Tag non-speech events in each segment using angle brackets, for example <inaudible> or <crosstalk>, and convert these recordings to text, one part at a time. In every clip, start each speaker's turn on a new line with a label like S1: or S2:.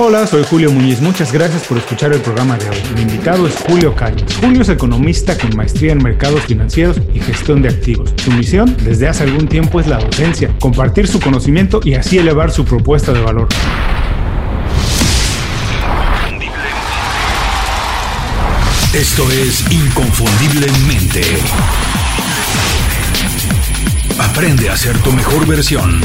S1: Hola, soy Julio Muñiz. Muchas gracias por escuchar el programa de hoy. Mi invitado es Julio Cañas. Julio es economista con maestría en mercados financieros y gestión de activos. Su misión desde hace algún tiempo es la docencia, compartir su conocimiento y así elevar su propuesta de valor.
S2: Esto es Inconfundiblemente. Aprende a ser tu mejor versión.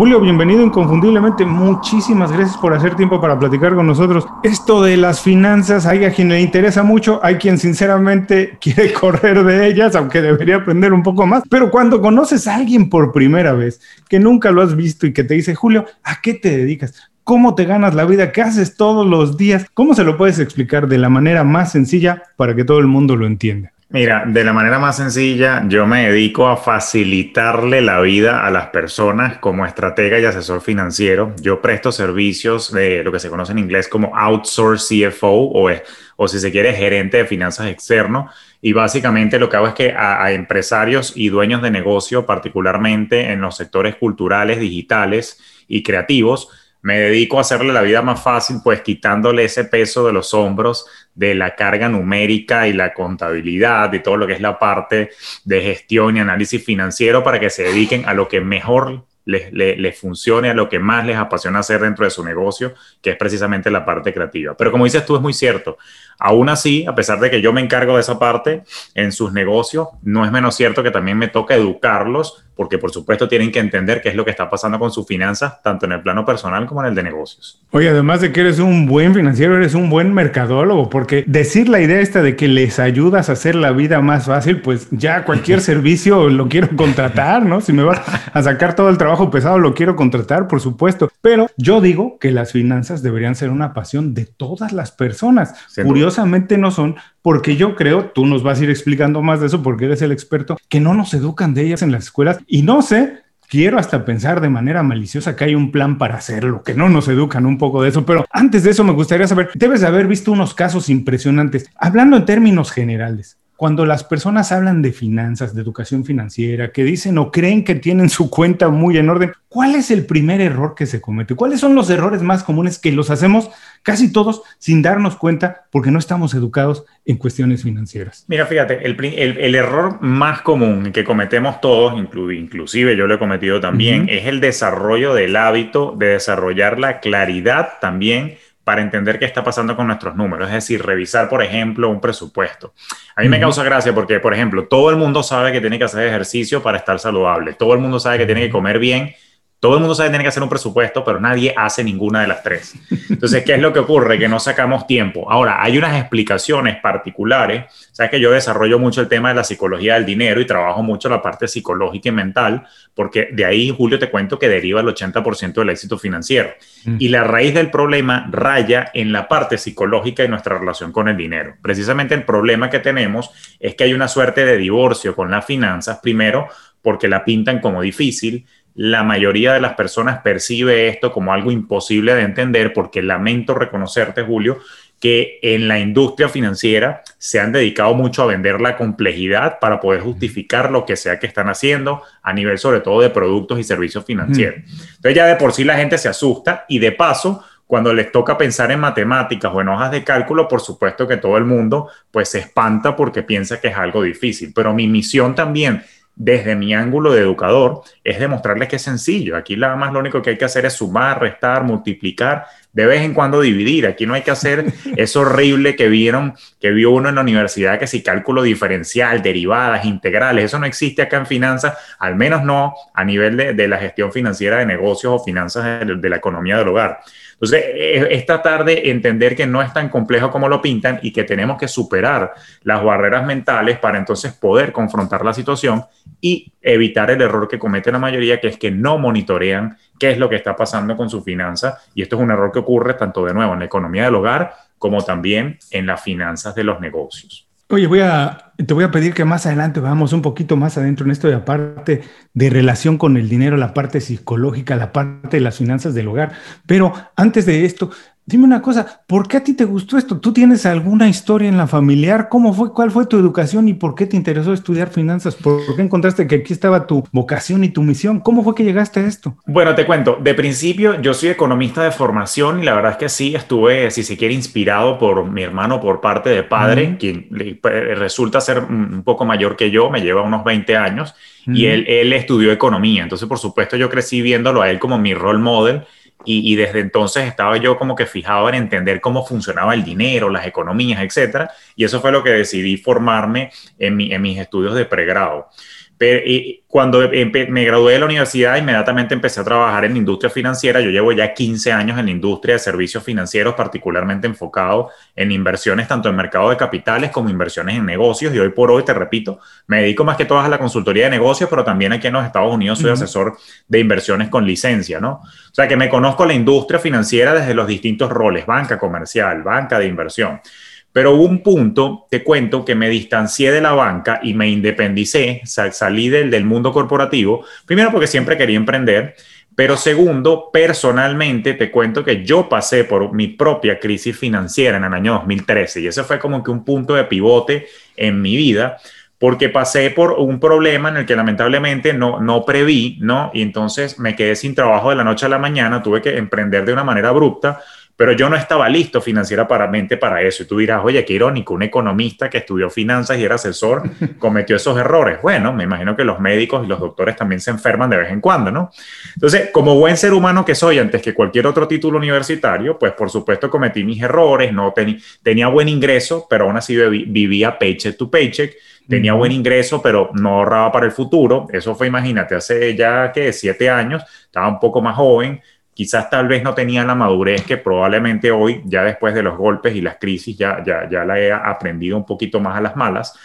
S1: Julio, bienvenido inconfundiblemente. Muchísimas gracias por hacer tiempo para platicar con nosotros. Esto de las finanzas, hay a quien le interesa mucho, hay quien sinceramente <laughs> quiere correr de ellas, aunque debería aprender un poco más. Pero cuando conoces a alguien por primera vez, que nunca lo has visto y que te dice, Julio, ¿a qué te dedicas? ¿Cómo te ganas la vida? ¿Qué haces todos los días? ¿Cómo se lo puedes explicar de la manera más sencilla para que todo el mundo lo entienda?
S3: Mira, de la manera más sencilla, yo me dedico a facilitarle la vida a las personas como estratega y asesor financiero. Yo presto servicios de lo que se conoce en inglés como outsource CFO o, o si se quiere gerente de finanzas externo. Y básicamente lo que hago es que a, a empresarios y dueños de negocio, particularmente en los sectores culturales, digitales y creativos, me dedico a hacerle la vida más fácil, pues quitándole ese peso de los hombros de la carga numérica y la contabilidad, de todo lo que es la parte de gestión y análisis financiero para que se dediquen a lo que mejor les, les, funcione, a lo que más les apasiona hacer dentro de su negocio, que es precisamente la parte creativa. Pero como dices tú, es muy cierto. Aún así, a pesar de que yo me encargo de esa parte en sus negocios, no es menos cierto que también me toca educarlos porque por supuesto tienen que entender qué es lo que está pasando con sus finanzas, tanto en el plano personal como en el de negocios.
S1: Oye, además de que eres un buen financiero, eres un buen mercadólogo, porque decir la idea esta de que les ayudas a hacer la vida más fácil, pues ya cualquier <laughs> servicio lo quiero contratar, ¿no? Si me vas a sacar todo el trabajo pesado, lo quiero contratar, por supuesto. Pero yo digo que las finanzas deberían ser una pasión de todas las personas. Curiosamente no son, porque yo creo, tú nos vas a ir explicando más de eso porque eres el experto, que no nos educan de ellas en las escuelas y no sé, quiero hasta pensar de manera maliciosa que hay un plan para hacerlo, que no nos educan un poco de eso, pero antes de eso me gustaría saber, debes de haber visto unos casos impresionantes, hablando en términos generales. Cuando las personas hablan de finanzas, de educación financiera, que dicen o creen que tienen su cuenta muy en orden, ¿cuál es el primer error que se comete? ¿Cuáles son los errores más comunes que los hacemos casi todos sin darnos cuenta porque no estamos educados en cuestiones financieras?
S3: Mira, fíjate, el, el, el error más común que cometemos todos, inclusive yo lo he cometido también, uh -huh. es el desarrollo del hábito de desarrollar la claridad también para entender qué está pasando con nuestros números, es decir, revisar, por ejemplo, un presupuesto. A mí me causa gracia porque, por ejemplo, todo el mundo sabe que tiene que hacer ejercicio para estar saludable, todo el mundo sabe que tiene que comer bien, todo el mundo sabe que tiene que hacer un presupuesto, pero nadie hace ninguna de las tres. Entonces, ¿qué es lo que ocurre? Que no sacamos tiempo. Ahora, hay unas explicaciones particulares. Sabes que yo desarrollo mucho el tema de la psicología del dinero y trabajo mucho la parte psicológica y mental, porque de ahí, Julio, te cuento que deriva el 80% del éxito financiero. Mm. Y la raíz del problema raya en la parte psicológica y nuestra relación con el dinero. Precisamente el problema que tenemos es que hay una suerte de divorcio con las finanzas, primero porque la pintan como difícil, la mayoría de las personas percibe esto como algo imposible de entender porque lamento reconocerte, Julio, que en la industria financiera se han dedicado mucho a vender la complejidad para poder justificar lo que sea que están haciendo a nivel sobre todo de productos y servicios financieros. Entonces ya de por sí la gente se asusta y de paso cuando les toca pensar en matemáticas o en hojas de cálculo, por supuesto que todo el mundo pues se espanta porque piensa que es algo difícil. Pero mi misión también desde mi ángulo de educador, es demostrarles que es sencillo. Aquí nada más lo único que hay que hacer es sumar, restar, multiplicar, de vez en cuando dividir. Aquí no hay que hacer <laughs> eso horrible que vieron, que vio uno en la universidad, que si cálculo diferencial, derivadas, integrales, eso no existe acá en finanzas, al menos no a nivel de, de la gestión financiera de negocios o finanzas de, de la economía del hogar. Entonces, es tratar de entender que no es tan complejo como lo pintan y que tenemos que superar las barreras mentales para entonces poder confrontar la situación y evitar el error que comete la mayoría, que es que no monitorean qué es lo que está pasando con su finanza. Y esto es un error que ocurre tanto de nuevo en la economía del hogar como también en las finanzas de los negocios.
S1: Oye, voy a, te voy a pedir que más adelante vamos un poquito más adentro en esto de aparte de relación con el dinero, la parte psicológica, la parte de las finanzas del hogar. Pero antes de esto, Dime una cosa, ¿por qué a ti te gustó esto? ¿Tú tienes alguna historia en la familiar? ¿Cómo fue? ¿Cuál fue tu educación y por qué te interesó estudiar finanzas? ¿Por qué encontraste que aquí estaba tu vocación y tu misión? ¿Cómo fue que llegaste a esto?
S3: Bueno, te cuento, de principio yo soy economista de formación y la verdad es que sí, estuve, si se quiere, inspirado por mi hermano por parte de padre, quien pues, resulta ser un poco mayor que yo, me lleva unos 20 años y él, él estudió economía. Entonces, por supuesto, yo crecí viéndolo a él como mi role model y, desde entonces estaba yo como que fijado en entender cómo funcionaba el dinero, las economías, etcétera. Y eso fue lo que decidí formarme en, en mis estudios de pregrado. Pero, cuando me gradué de la universidad, inmediatamente empecé a trabajar en la industria financiera. Yo llevo ya 15 años en la industria de servicios financieros, particularmente enfocado en inversiones tanto en mercado de capitales como inversiones en negocios. Y hoy por hoy, te repito, me dedico más que todo a la consultoría de negocios, pero también aquí en los Estados Unidos soy asesor de inversiones con licencia, ¿no? O sea que me conozco la industria financiera desde los distintos roles, banca comercial, banca de inversión. Pero hubo un punto, te cuento, que me distancié de la banca y me independicé, salí del, del mundo corporativo, primero porque siempre quería emprender, pero segundo, personalmente te cuento que yo pasé por mi propia crisis financiera en el año 2013 y ese fue como que un punto de pivote en mi vida porque pasé por un problema en el que lamentablemente no, no preví, ¿no? Y entonces me quedé sin trabajo de la noche a la mañana, tuve que emprender de una manera abrupta pero yo no estaba listo financieramente para eso. Y tú dirás, oye, qué irónico, un economista que estudió finanzas y era asesor <laughs> cometió esos errores. Bueno, me imagino que los médicos y los doctores también se enferman de vez en cuando, ¿no? Entonces, como buen ser humano que soy, antes que cualquier otro título universitario, pues por supuesto cometí mis errores, no tenía buen ingreso, pero aún así vivía paycheck to paycheck. Tenía buen ingreso, pero no ahorraba para el futuro. Eso fue, imagínate, hace ya que siete años, estaba un poco más joven, quizás tal vez no tenía la madurez que probablemente hoy, ya después de los golpes y las crisis, ya, ya, ya la he aprendido un poquito más a las malas.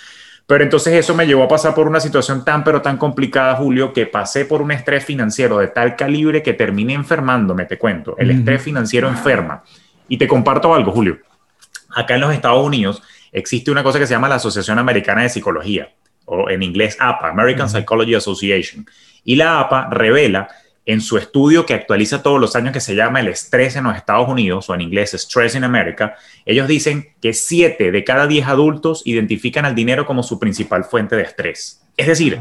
S3: Pero entonces eso me llevó a pasar por una situación tan pero tan complicada, Julio, que pasé por un estrés financiero de tal calibre que terminé enfermándome, te cuento. El estrés financiero enferma. Y te comparto algo, Julio. Acá en los Estados Unidos existe una cosa que se llama la Asociación Americana de Psicología, o en inglés APA, American Psychology Association. Y la APA revela en su estudio que actualiza todos los años que se llama El estrés en los Estados Unidos o en inglés Stress in America, ellos dicen que 7 de cada 10 adultos identifican al dinero como su principal fuente de estrés. Es decir,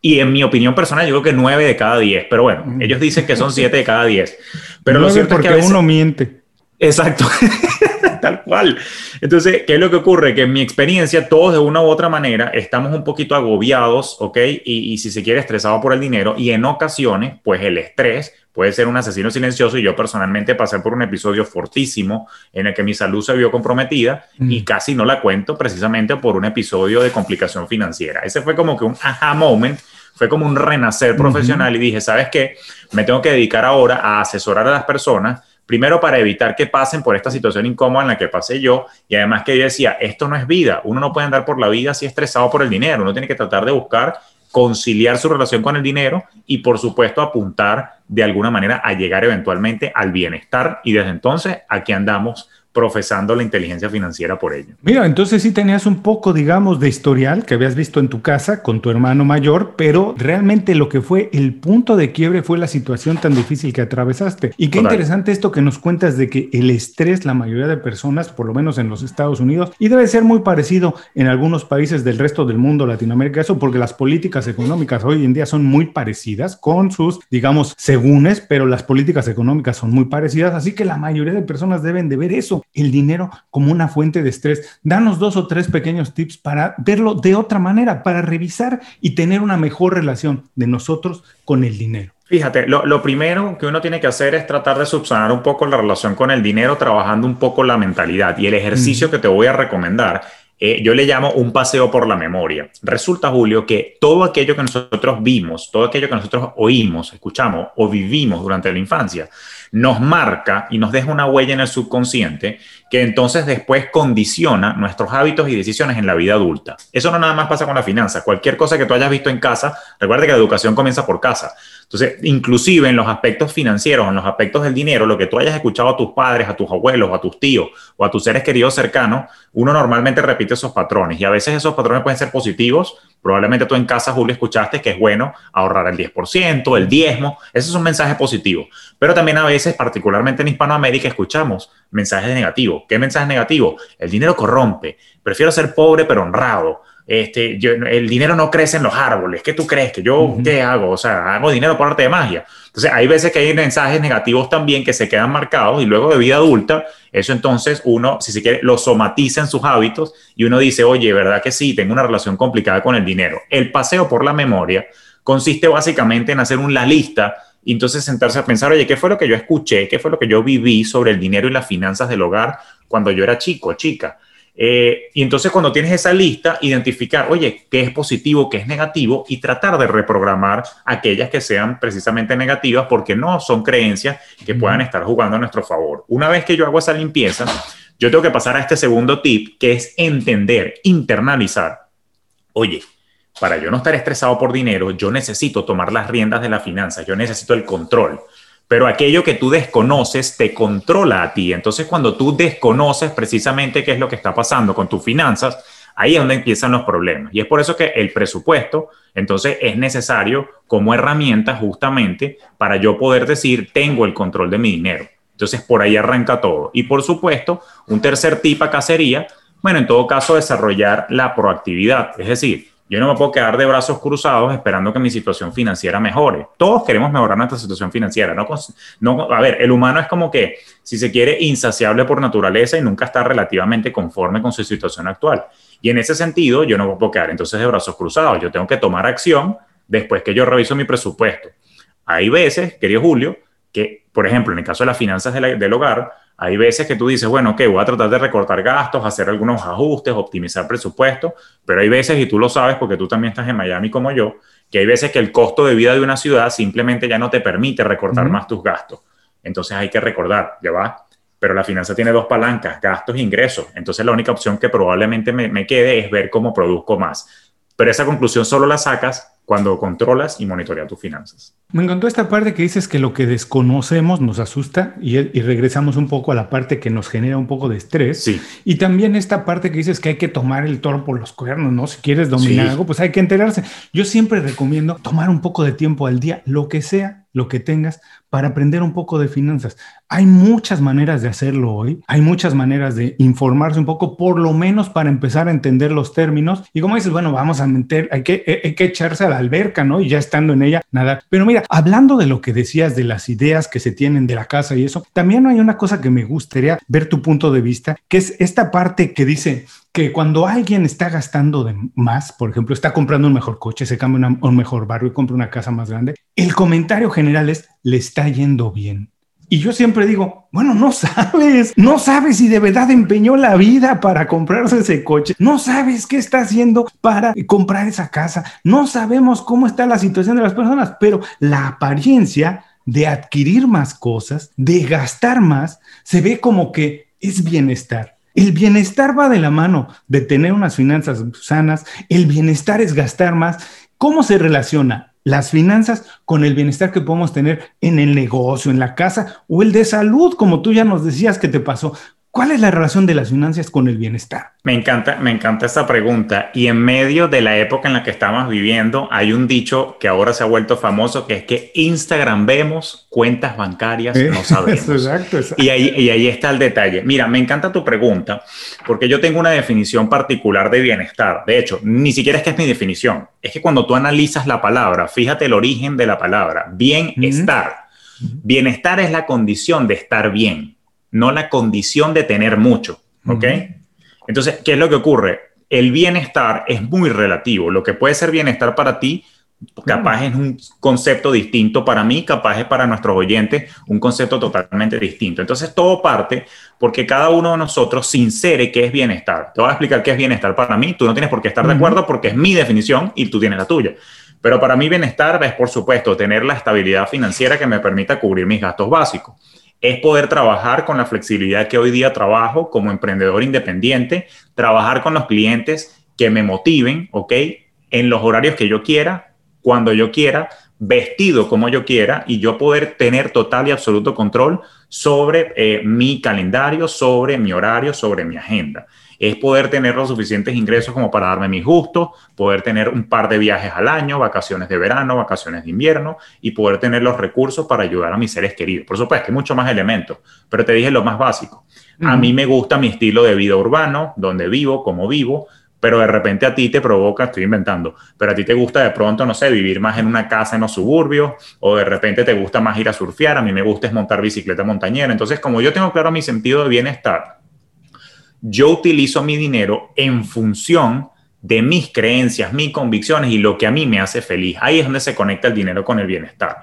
S3: y en mi opinión personal yo creo que 9 de cada 10, pero bueno, ellos dicen que son 7 de cada 10. Pero lo cierto
S1: porque es que uno miente.
S3: Exacto. <laughs> <laughs> Tal cual. Entonces, ¿qué es lo que ocurre? Que en mi experiencia, todos de una u otra manera estamos un poquito agobiados, ¿ok? Y, y si se quiere, estresados por el dinero. Y en ocasiones, pues el estrés puede ser un asesino silencioso y yo personalmente pasé por un episodio fortísimo en el que mi salud se vio comprometida y mm. casi no la cuento precisamente por un episodio de complicación financiera. Ese fue como que un aha moment, fue como un renacer profesional y dije, ¿sabes qué? Me tengo que dedicar ahora a asesorar a las personas Primero para evitar que pasen por esta situación incómoda en la que pasé yo y además que yo decía, esto no es vida, uno no puede andar por la vida así estresado por el dinero, uno tiene que tratar de buscar conciliar su relación con el dinero y por supuesto apuntar de alguna manera a llegar eventualmente al bienestar y desde entonces aquí andamos profesando la inteligencia financiera por ello.
S1: Mira, entonces sí tenías un poco, digamos, de historial que habías visto en tu casa con tu hermano mayor, pero realmente lo que fue el punto de quiebre fue la situación tan difícil que atravesaste. Y qué interesante esto que nos cuentas de que el estrés, la mayoría de personas, por lo menos en los Estados Unidos, y debe ser muy parecido en algunos países del resto del mundo, Latinoamérica, eso porque las políticas económicas hoy en día son muy parecidas con sus, digamos, segúnes, pero las políticas económicas son muy parecidas, así que la mayoría de personas deben de ver eso el dinero como una fuente de estrés. Danos dos o tres pequeños tips para verlo de otra manera, para revisar y tener una mejor relación de nosotros con el dinero.
S3: Fíjate, lo, primero que uno tiene que hacer es tratar de subsanar un poco la relación con el dinero, trabajando un poco la mentalidad. Y el ejercicio que te voy a recomendar eh, yo le llamo un paseo por la memoria. Resulta, Julio, que todo aquello que nosotros vimos, todo aquello que nosotros oímos, escuchamos o vivimos durante la infancia, nos marca y nos deja una huella en el subconsciente que entonces después condiciona nuestros hábitos y decisiones en la vida adulta. Eso no nada más pasa con la finanza. Cualquier cosa que tú hayas visto en casa, recuerda que la educación comienza por casa. Entonces, inclusive en los aspectos financieros, en los aspectos del dinero, lo que tú hayas escuchado a tus padres, a tus abuelos, a tus tíos o a tus seres queridos cercanos, uno normalmente repite esos patrones y a veces esos patrones pueden ser positivos. Probablemente tú en casa, Julio, escuchaste que es bueno ahorrar el 10%, el diezmo. Ese es un mensaje positivo. Pero también a veces, particularmente en Hispanoamérica, escuchamos mensajes negativos. ¿Qué mensajes negativos? El dinero corrompe. Prefiero ser pobre pero honrado este, el dinero no crece en los árboles. ¿Qué tú crees? ¿Que yo qué hago? O sea, hago dinero por arte de magia. Entonces, hay veces que hay mensajes negativos también que se quedan marcados y luego de vida adulta, eso entonces uno, si se quiere, lo somatiza en sus hábitos y uno dice, oye, ¿verdad que sí? Tengo una relación complicada con el dinero. El paseo por la memoria consiste básicamente en hacer una lista y entonces sentarse a pensar, oye, ¿qué fue lo que yo escuché? ¿Qué fue lo que yo viví sobre el dinero y las finanzas del hogar cuando yo era chico, chica? Eh, y entonces cuando tienes esa lista, identificar, oye, qué es positivo, qué es negativo y tratar de reprogramar aquellas que sean precisamente negativas porque no son creencias que puedan estar jugando a nuestro favor. Una vez que yo hago esa limpieza, yo tengo que pasar a este segundo tip que es entender, internalizar. Oye, para yo no estar estresado por dinero, yo necesito tomar las riendas de la finanza, yo necesito el control pero aquello que tú desconoces te controla a ti. Entonces, cuando tú desconoces precisamente qué es lo que está pasando con tus finanzas, ahí es donde empiezan los problemas. Y es por eso que el presupuesto, entonces, es necesario como herramienta justamente para yo poder decir, tengo el control de mi dinero. Entonces, por ahí arranca todo. Y por supuesto, un tercer tipo acá sería, bueno, en todo caso, desarrollar la proactividad. Es decir, yo no me puedo quedar de brazos cruzados esperando que mi situación financiera mejore. Todos queremos mejorar nuestra situación financiera. No, no, a ver, el humano es como que, si se quiere, insaciable por naturaleza y nunca está relativamente conforme con su situación actual. Y en ese sentido, yo no me puedo quedar entonces de brazos cruzados. Yo tengo que tomar acción después que yo reviso mi presupuesto. Hay veces, querido Julio, que, por ejemplo, en el caso de las finanzas del hogar, hay veces que tú dices, bueno, ok, voy a tratar de recortar gastos, hacer algunos ajustes, optimizar presupuesto, pero hay veces, y tú lo sabes porque tú también estás en Miami como yo, que hay veces que el costo de vida de una ciudad simplemente ya no te permite recortar más tus gastos. Entonces hay que recordar, ya va, pero la finanza tiene dos palancas, gastos e ingresos. Entonces la única opción que probablemente me, me quede es ver cómo produzco más. Pero esa conclusión solo la sacas cuando controlas y monitoreas tus finanzas.
S1: Me encantó esta parte que dices que lo que desconocemos nos asusta y, regresamos un poco a la parte que nos genera un poco de estrés.
S3: Sí.
S1: Y también esta parte que dices que hay que tomar el toro por los cuernos, ¿no? Si quieres dominar algo, pues hay que enterarse. Yo siempre recomiendo tomar un poco de tiempo al día, lo que sea, lo que tengas, para aprender un poco de finanzas. Hay muchas maneras de hacerlo hoy, hay muchas maneras de informarse un poco, por lo menos para empezar a entender los términos. Y como dices, bueno, vamos a meter, hay que, hay que echarse a la alberca, ¿no? Y ya estando en ella, nada. Pero mira, hablando de lo que decías de las ideas que se tienen de la casa y eso, también hay una cosa que me gustaría ver tu punto de vista, que es esta parte que dice, que cuando alguien está gastando de más, por ejemplo, está comprando un mejor coche, se cambia un mejor barrio y compra una casa más grande, el comentario general es, le está yendo bien. Y yo siempre digo, bueno, no sabes, no sabes si de verdad empeñó la vida para comprarse ese coche, no sabes qué está haciendo para comprar esa casa, no sabemos cómo está la situación de las personas, pero la apariencia de adquirir más cosas, de gastar más, se ve como que es bienestar. El bienestar va de la mano de tener unas finanzas sanas, el bienestar es gastar más. ¿Cómo se relaciona las finanzas con el bienestar que podemos tener en el negocio, en la casa o el de salud, como tú ya nos decías que te pasó? ¿Cuál es la relación de las finanzas con el bienestar?
S3: Me encanta, me encanta esta pregunta. Y en medio de la época en la que estamos viviendo, hay un dicho que ahora se ha vuelto famoso, que es que Instagram vemos, cuentas bancarias no sabemos. <laughs> exacto, exacto. Y, ahí, y ahí está el detalle. Mira, me encanta tu pregunta, porque yo tengo una definición particular de bienestar. De hecho, ni siquiera es que es mi definición. Es que cuando tú analizas la palabra, fíjate el origen de la palabra, bienestar. Bienestar es la condición de estar bien no la condición de tener mucho. ¿Ok? Entonces, ¿qué es lo que ocurre? El bienestar es muy relativo. Lo que puede ser bienestar para ti, capaz es un concepto distinto para mí, capaz es para nuestros oyentes un concepto totalmente distinto. Entonces, todo parte porque cada uno de nosotros sincere qué es bienestar. Te voy a explicar qué es bienestar para mí. Tú no tienes por qué estar de acuerdo porque es mi definición y tú tienes la tuya. Pero para mí bienestar es, por supuesto, tener la estabilidad financiera que me permita cubrir mis gastos básicos es poder trabajar con la flexibilidad que hoy día trabajo como emprendedor independiente, trabajar con los clientes que me motiven, ¿ok? En los horarios que yo quiera, cuando yo quiera, vestido como yo quiera y yo poder tener total y absoluto control sobre eh, mi calendario, sobre mi horario, sobre mi agenda. Es poder tener los suficientes ingresos como para darme mis gustos, poder tener un par de viajes al año, vacaciones de verano, vacaciones de invierno y poder tener los recursos para ayudar a mis seres queridos. Por supuesto, hay muchos más elementos, pero te dije lo más básico. A mí me gusta mi estilo de vida urbano, donde vivo, como vivo, pero de repente a ti te provoca, estoy inventando, pero a ti te gusta de pronto, no sé, vivir más en una casa en los suburbios, o de repente te gusta más ir a surfear, a mí me gusta es montar bicicleta montañera. Entonces, como yo tengo claro mi sentido de bienestar, yo utilizo mi dinero en función de mis creencias, mis convicciones y lo que a mí me hace feliz. Ahí es donde se conecta el dinero con el bienestar.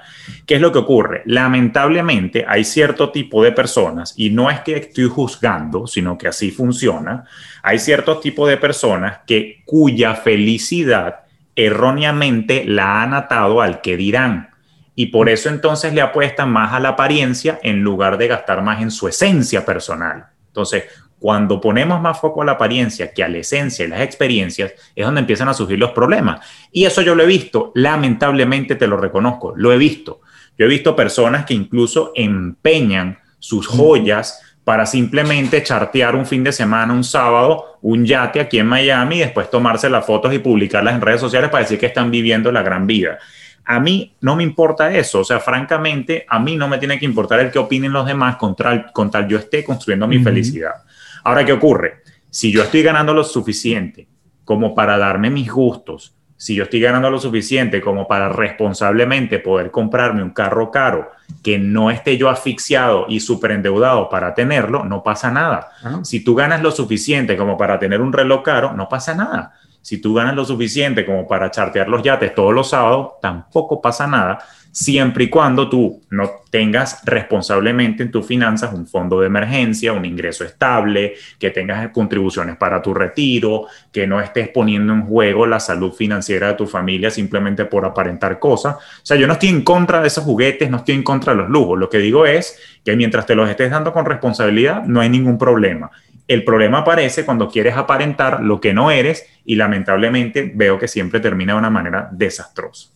S3: ¿Qué es lo que ocurre? Lamentablemente hay cierto tipo de personas, y no es que estoy juzgando, sino que así funciona, hay cierto tipo de personas que cuya felicidad erróneamente la han atado al que dirán. Y por eso entonces le apuestan más a la apariencia en lugar de gastar más en su esencia personal. Entonces, cuando ponemos más foco a la apariencia que a la esencia y las experiencias, es donde empiezan a surgir los problemas. Y eso yo lo he visto, lamentablemente te lo reconozco, lo he visto. Yo he visto personas que incluso empeñan sus joyas para simplemente chartear un fin de semana, un sábado, un yate aquí en Miami y después tomarse las fotos y publicarlas en redes sociales para decir que están viviendo la gran vida. A mí no me importa eso, o sea, francamente, a mí no me tiene que importar el que opinen los demás con tal, con tal yo esté construyendo mi felicidad. Ahora, ¿qué ocurre? Si yo estoy ganando lo suficiente como para darme mis gustos, si yo estoy ganando lo suficiente como para responsablemente poder comprarme un carro caro, que no esté yo asfixiado y súper endeudado para tenerlo, no pasa nada. Si tú ganas lo suficiente como para tener un reloj caro, no pasa nada. Si tú ganas lo suficiente como para chartear los yates todos los sábados, tampoco pasa nada siempre y cuando tú no tengas responsablemente en tus finanzas un fondo de emergencia, un ingreso estable, que tengas contribuciones para tu retiro, que no estés poniendo en juego la salud financiera de tu familia simplemente por aparentar cosas. O sea, yo no estoy en contra de esos juguetes, no estoy en contra de los lujos. Lo que digo es que mientras te los estés dando con responsabilidad, no hay ningún problema. El problema aparece cuando quieres aparentar lo que no eres y lamentablemente veo que siempre termina de una manera desastrosa.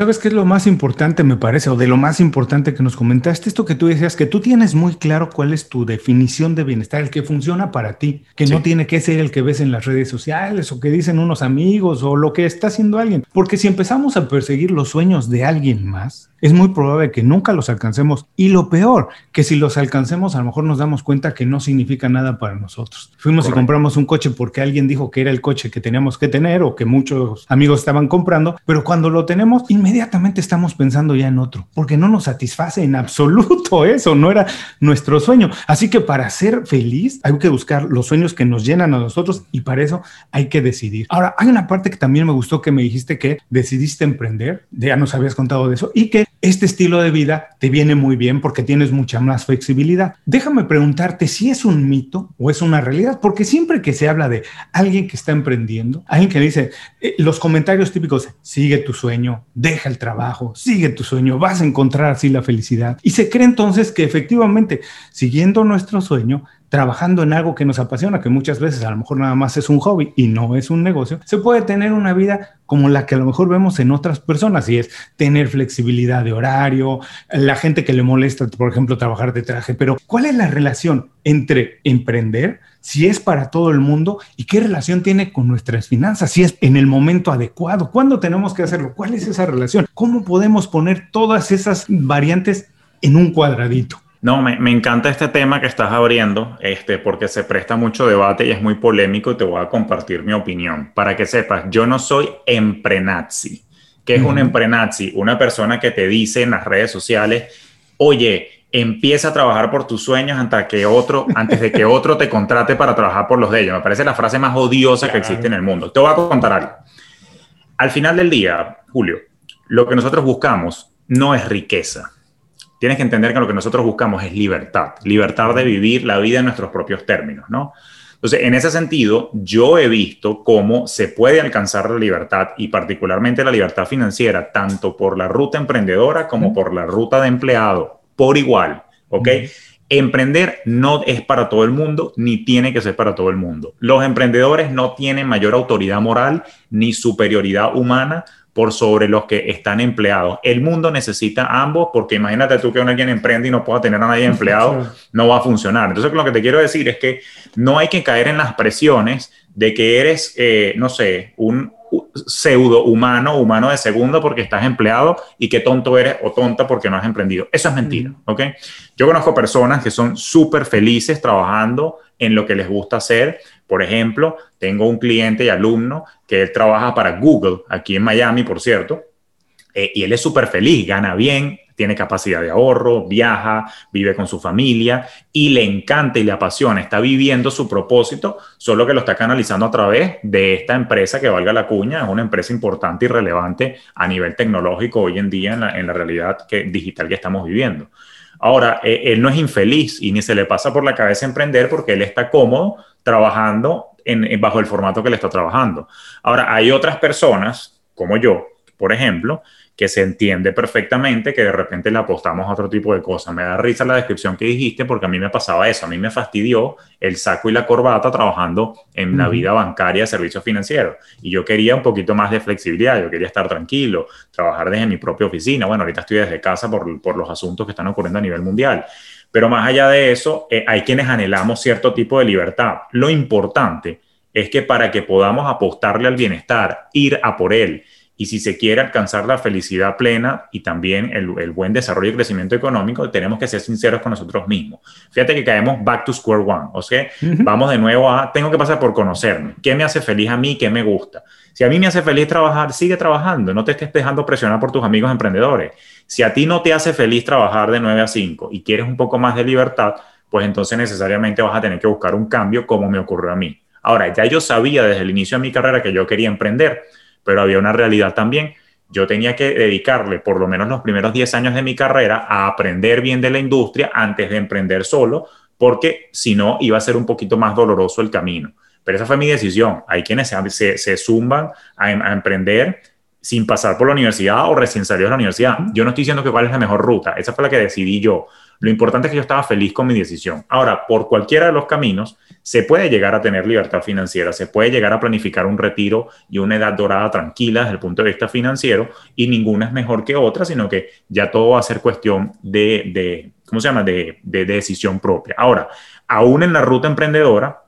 S1: ¿Sabes qué es lo más importante, me parece, o de lo más importante que nos comentaste? Esto que tú decías, que tú tienes muy claro cuál es tu definición de bienestar, el que funciona para ti, que no tiene que ser el que ves en las redes sociales o que dicen unos amigos o lo que está haciendo alguien. Porque si empezamos a perseguir los sueños de alguien más, es muy probable que nunca los alcancemos. Y lo peor, que si los alcancemos, a lo mejor nos damos cuenta que no significa nada para nosotros. Fuimos y compramos un coche porque alguien dijo que era el coche que teníamos que tener o que muchos amigos estaban comprando, pero cuando lo tenemos, inmediatamente estamos pensando ya en otro, porque no nos satisface en absoluto <laughs> eso, no era nuestro sueño. Así que para ser feliz hay que buscar los sueños que nos llenan a nosotros y para eso hay que decidir. Ahora, hay una parte que también me gustó que me dijiste que decidiste emprender, ya nos habías contado de eso, y que este estilo de vida te viene muy bien porque tienes mucha más flexibilidad. Déjame preguntarte si es un mito o es una realidad, porque siempre que se habla de alguien que está emprendiendo, alguien que dice eh, los comentarios típicos, sigue tu sueño, deja el trabajo, sigue tu sueño, vas a encontrar así la felicidad. Y se cree entonces que efectivamente, siguiendo nuestro sueño, trabajando en algo que nos apasiona, que muchas veces a lo mejor nada más es un hobby y no es un negocio, se puede tener una vida como la que a lo mejor vemos en otras personas y es tener flexibilidad de horario, la gente que le molesta, por ejemplo, trabajar de traje, pero ¿cuál es la relación entre emprender, si es para todo el mundo y qué relación tiene con nuestras finanzas, si es en el momento adecuado, cuándo tenemos que hacerlo, cuál es esa relación, cómo podemos poner todas esas variantes en un cuadradito?
S3: No, me, me, encanta este tema que estás abriendo, este, porque se presta mucho debate y es muy polémico y te voy a compartir mi opinión. Para que sepas, yo no soy emprenazi. ¿Qué es un emprenazi? Una persona que te dice en las redes sociales, oye, empieza a trabajar por tus sueños antes, que otro, antes de que otro te contrate para trabajar por los de ellos. Me parece la frase más odiosa que existe en el mundo. Te voy a contar algo. Al final del día, Julio, lo que nosotros buscamos no es riqueza tienes que entender que lo que nosotros buscamos es libertad, libertad de vivir la vida en nuestros propios términos, ¿no? Entonces, en ese sentido, yo he visto cómo se puede alcanzar la libertad y particularmente la libertad financiera, tanto por la ruta emprendedora como por la ruta de empleado, por igual, ¿ok? Emprender no es para todo el mundo, ni tiene que ser para todo el mundo. Los emprendedores no tienen mayor autoridad moral ni superioridad humana por sobre los que están empleados. El mundo necesita ambos porque imagínate tú que alguien emprende y no pueda tener a nadie empleado, <laughs> no va a funcionar. Entonces lo que te quiero decir es que no hay que caer en las presiones de que eres, eh, no sé, un pseudo humano, humano de segundo porque estás empleado y qué tonto eres o tonta porque no has emprendido. Eso es mentira, ¿ok? Yo conozco personas que son súper felices trabajando en lo que les gusta hacer. Por ejemplo, tengo un cliente y alumno que él trabaja para Google, aquí en Miami, por cierto, eh, y él es súper feliz, gana bien, tiene capacidad de ahorro, viaja, vive con su familia y le encanta y le apasiona, está viviendo su propósito, solo que lo está canalizando a través de esta empresa que valga la cuña, es una empresa importante y relevante a nivel tecnológico hoy en día en la, realidad digital que estamos viviendo. Ahora, eh, él no es infeliz y ni se le pasa por la cabeza emprender porque él está cómodo trabajando en, bajo el formato que le está trabajando. Ahora, hay otras personas, como yo, por ejemplo, que se entiende perfectamente que de repente le apostamos a otro tipo de cosas. Me da risa la descripción que dijiste porque a mí me pasaba eso, a mí me fastidió el saco y la corbata trabajando en la vida bancaria de servicios financieros y yo quería un poquito más de flexibilidad, yo quería estar tranquilo, trabajar desde mi propia oficina. Bueno, ahorita estoy desde casa por, por los asuntos que están ocurriendo a nivel mundial. Pero más allá de eso, eh, hay quienes anhelamos cierto tipo de libertad. Lo importante es que para que podamos apostarle al bienestar, ir a por él, y si se quiere alcanzar la felicidad plena y también el, buen desarrollo y crecimiento económico, tenemos que ser sinceros con nosotros mismos. Fíjate que caemos back to square one, o sea, vamos de nuevo a, tengo que pasar por conocerme, qué me hace feliz a mí, qué me gusta. Si a mí me hace feliz trabajar, sigue trabajando, no te estés dejando presionar por tus amigos emprendedores. Si a ti no te hace feliz trabajar de 9 a 5 y quieres un poco más de libertad, pues entonces necesariamente vas a tener que buscar un cambio como me ocurrió a mí. Ahora, ya yo sabía desde el inicio de mi carrera que yo quería emprender pero había una realidad también. Yo tenía que dedicarle por lo menos los primeros 10 años de mi carrera a aprender bien de la industria antes de emprender solo, porque si no iba a ser un poquito más doloroso el camino. Pero esa fue mi decisión. Hay quienes se, se, zumban a, emprender sin pasar por la universidad o recién salido de la universidad. Yo no estoy diciendo que cuál es la mejor ruta, esa fue la que decidí yo. Lo importante es que yo estaba feliz con mi decisión. Ahora, por cualquiera de los caminos, se puede llegar a tener libertad financiera, se puede llegar a planificar un retiro y una edad dorada tranquila desde el punto de vista financiero y ninguna es mejor que otra, sino que ya todo va a ser cuestión de, ¿cómo se llama?, de, decisión propia. Ahora, aún en la ruta emprendedora,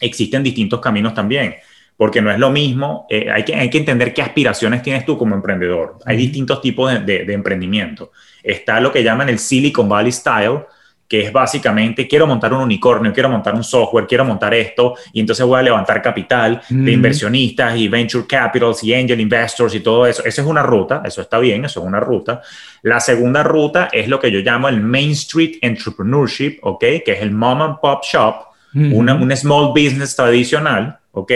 S3: existen distintos caminos también porque no es lo mismo, eh, hay, que, hay que entender qué aspiraciones tienes tú como emprendedor. Hay distintos tipos de, de, emprendimiento. Está lo que llaman el Silicon Valley Style, que es básicamente quiero montar un unicornio, quiero montar un software, quiero montar esto, y entonces voy a levantar capital de inversionistas y venture capitals y angel investors y todo eso. Esa es una ruta, eso está bien, eso es una ruta. La segunda ruta es lo que yo llamo el Main Street Entrepreneurship, ¿ok? Que es el mom and pop shop, una, un small business tradicional, ¿ok?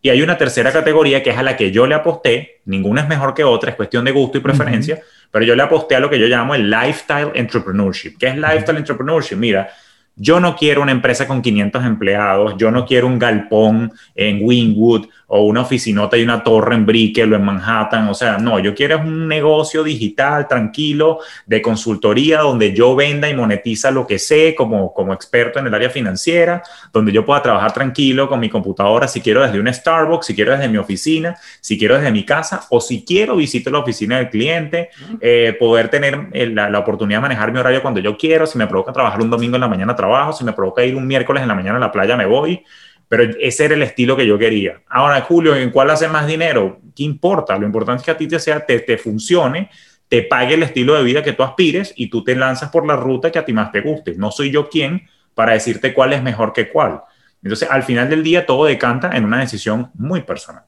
S3: Y hay una tercera categoría que es a la que yo le aposté, ninguna es mejor que otra, es cuestión de gusto y preferencia, pero yo le aposté a lo que yo llamo el lifestyle entrepreneurship. ¿Qué es lifestyle entrepreneurship? Mira, yo no quiero una empresa con 500 empleados, yo no quiero un galpón en Wingwood o una oficinota y una torre en Brickell o en Manhattan. O sea, no, yo quiero un negocio digital, tranquilo, de consultoría, donde yo venda y monetiza lo que sé como, como experto en el área financiera, donde yo pueda trabajar tranquilo con mi computadora, si quiero desde un Starbucks, si quiero desde mi oficina, si quiero desde mi casa o si quiero visito la oficina del cliente, eh, poder tener eh, la, la, oportunidad de manejar mi horario cuando yo quiero, si me provoca trabajar un domingo en la mañana trabajo, si me provoca ir un miércoles en la mañana a la playa me voy. Pero ese era el estilo que yo quería. Ahora, Julio, ¿en cuál hace más dinero? ¿Qué importa? Lo importante es que a ti te, sea, te, te funcione, te pague el estilo de vida que tú aspires y tú te lanzas por la ruta que a ti más te guste. No soy yo quien para decirte cuál es mejor que cuál. Entonces, al final del día, todo decanta en una decisión muy personal.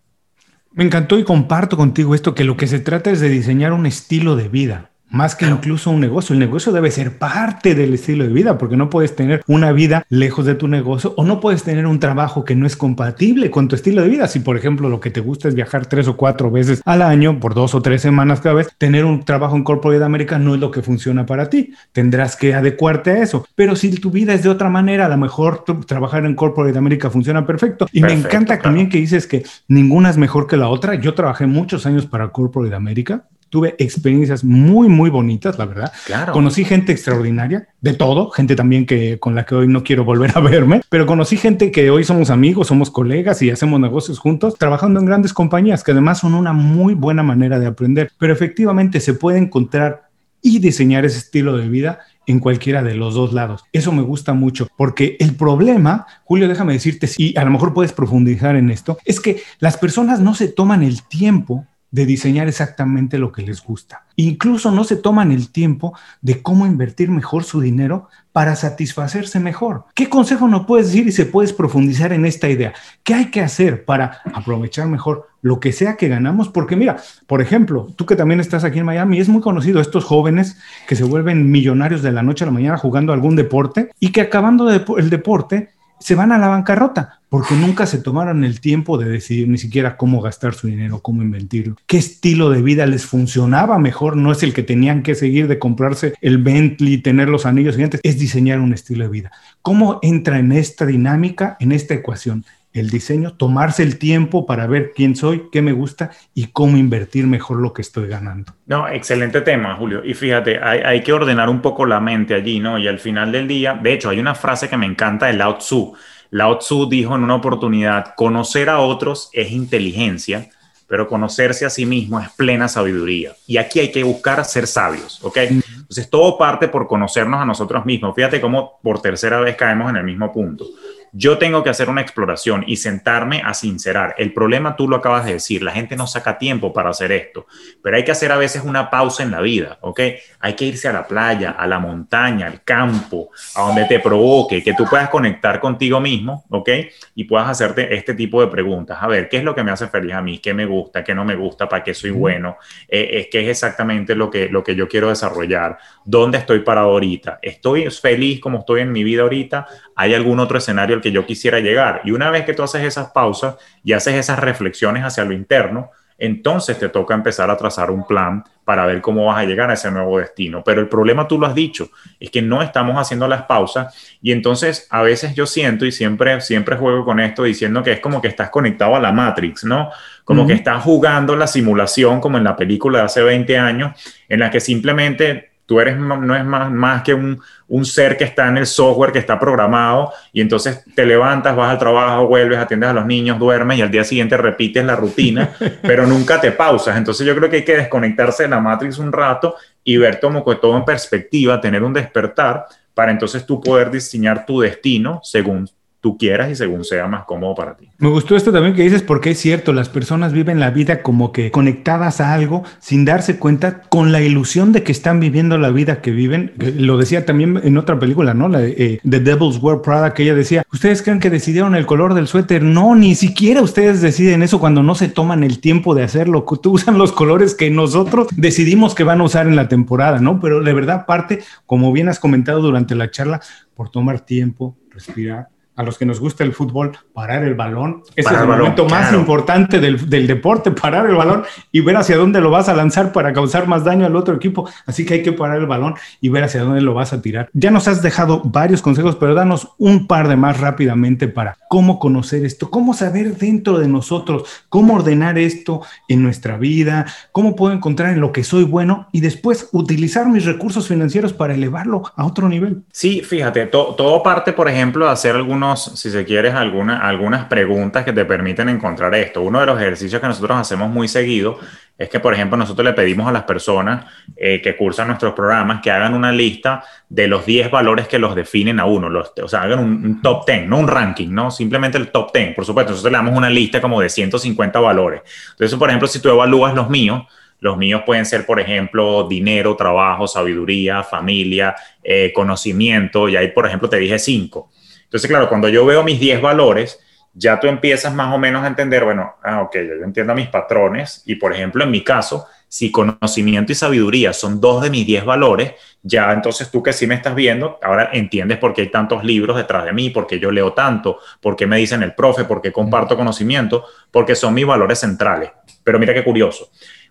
S1: Me encantó y comparto contigo esto, que lo que se trata es de diseñar un estilo de vida más que incluso un negocio. El negocio debe ser parte del estilo de vida, porque no puedes tener una vida lejos de tu negocio o no puedes tener un trabajo que no es compatible con tu estilo de vida. Si, por ejemplo, lo que te gusta es viajar tres o cuatro veces al año, por dos o tres semanas cada vez, tener un trabajo en Corporate America no es lo que funciona para ti. Tendrás que adecuarte a eso. Pero si tu vida es de otra manera, a lo mejor trabajar en Corporate America funciona perfecto. Y me encanta también que dices que ninguna es mejor que la otra. Yo trabajé muchos años para Corporate America tuve experiencias muy, muy bonitas, la verdad.
S3: Claro.
S1: Conocí gente extraordinaria, de todo, gente también que con la que hoy no quiero volver a verme, pero conocí gente que hoy somos amigos, somos colegas y hacemos negocios juntos, trabajando en grandes compañías, que además son una muy buena manera de aprender, pero efectivamente se puede encontrar y diseñar ese estilo de vida en cualquiera de los dos lados. Eso me gusta mucho, porque el problema, Julio, déjame decirte, y a lo mejor puedes profundizar en esto, es que las personas no se toman el tiempo de diseñar exactamente lo que les gusta. Incluso no se toman el tiempo de cómo invertir mejor su dinero para satisfacerse mejor. ¿Qué consejo nos puedes decir y se puedes profundizar en esta idea? ¿Qué hay que hacer para aprovechar mejor lo que sea que ganamos? Porque mira, por ejemplo, tú que también estás aquí en Miami, es muy conocido estos jóvenes que se vuelven millonarios de la noche a la mañana jugando algún deporte y que acabando el deporte se van a la bancarrota porque nunca se tomaron el tiempo de decidir ni siquiera cómo gastar su dinero, cómo invertirlo, qué estilo de vida les funcionaba mejor, no es el que tenían que seguir de comprarse el Bentley, tener los anillos gigantes, es diseñar un estilo de vida. ¿Cómo entra en esta dinámica, en esta ecuación? El diseño, tomarse el tiempo para ver quién soy, qué me gusta y cómo invertir mejor lo que estoy ganando.
S3: No, excelente tema, Julio. Y fíjate, hay, hay, que ordenar un poco la mente allí, ¿no? Y al final del día, de hecho, hay una frase que me encanta de Lao Tzu. Lao Tzu dijo en una oportunidad, conocer a otros es inteligencia, pero conocerse a sí mismo es plena sabiduría. Y aquí hay que buscar ser sabios, ¿ok? Entonces, todo parte por conocernos a nosotros mismos. Fíjate cómo por tercera vez caemos en el mismo punto yo tengo que hacer una exploración y sentarme a sincerar. El problema tú lo acabas de decir, la gente no saca tiempo para hacer esto, pero hay que hacer a veces una pausa en la vida, ¿ok? Hay que irse a la playa, a la montaña, al campo, a donde te provoque, que tú puedas conectar contigo mismo, ¿ok? Y puedas hacerte este tipo de preguntas. A ver, ¿qué es lo que me hace feliz a mí? ¿Qué me gusta? ¿Qué no me gusta? ¿Para qué soy bueno? Eh, es que es exactamente lo que, lo que yo quiero desarrollar. ¿Dónde estoy parado ahorita? ¿Estoy feliz como estoy en mi vida ahorita? ¿Hay algún otro escenario al que yo quisiera llegar? Y una vez que tú haces esas pausas y haces esas reflexiones hacia lo interno, entonces te toca empezar a trazar un plan para ver cómo vas a llegar a ese nuevo destino. Pero el problema, tú lo has dicho, es que no estamos haciendo las pausas y entonces a veces yo siento y siempre, siempre juego con esto diciendo que es como que estás conectado a la Matrix, ¿no? Como que estás jugando la simulación como en la película de hace 20 años, en la que simplemente Tú eres, no es más, más que un, un, ser que está en el software, que está programado, y entonces te levantas, vas al trabajo, vuelves, atiendes a los niños, duermes y al día siguiente repites la rutina, <laughs> pero nunca te pausas. Entonces yo creo que hay que desconectarse de la Matrix un rato y ver como que todo en perspectiva, tener un despertar, para entonces tú poder diseñar tu destino según tú quieras y según sea más cómodo para ti.
S1: Me gustó esto también que dices porque es cierto, las personas viven la vida como que conectadas a algo sin darse cuenta con la ilusión de que están viviendo la vida que viven. Lo decía también en otra película, ¿no? La de eh, The Devil's Wear Prada, que ella decía, ¿ustedes creen que decidieron el color del suéter? No, ni siquiera ustedes deciden eso cuando no se toman el tiempo de hacerlo. Tú usan los colores que nosotros decidimos que van a usar en la temporada, ¿no? Pero de verdad parte, como bien has comentado durante la charla, por tomar tiempo, respirar a los que nos gusta el fútbol, parar el balón. Ese es el, momento más importante del, del, deporte, parar el balón y ver hacia dónde lo vas a lanzar para causar más daño al otro equipo. Así que hay que parar el balón y ver hacia dónde lo vas a tirar. Ya nos has dejado varios consejos, pero danos un par de más rápidamente para cómo conocer esto, cómo saber dentro de nosotros, cómo ordenar esto en nuestra vida, cómo puedo encontrar en lo que soy bueno y después utilizar mis recursos financieros para elevarlo a otro nivel.
S3: Sí, fíjate, todo parte, por ejemplo, de hacer algunos si se quieres, alguna, algunas preguntas que te permiten encontrar esto. Uno de los ejercicios que nosotros hacemos muy seguido es que, por ejemplo, nosotros le pedimos a las personas eh, que cursan nuestros programas que hagan una lista de los 10 valores que los definen a uno. Los, o sea, hagan un, top 10, no un ranking, ¿no? Simplemente el top 10. Por supuesto, nosotros le damos una lista como de 150 valores. Entonces, por ejemplo, si tú evalúas los míos, los míos pueden ser, por ejemplo, dinero, trabajo, sabiduría, familia, eh, conocimiento, y ahí, por ejemplo, te dije 5. Entonces, claro, cuando yo veo mis 10 valores, ya tú empiezas más o menos a entender, bueno, ah, ok, yo entiendo mis patrones y, por ejemplo, en mi caso, si conocimiento y sabiduría son dos de mis 10 valores, ya entonces tú que sí me estás viendo, ahora entiendes por qué hay tantos libros detrás de mí, por qué yo leo tanto, por qué me dicen el profe, por qué comparto conocimiento, porque son mis valores centrales. Pero mira qué curioso.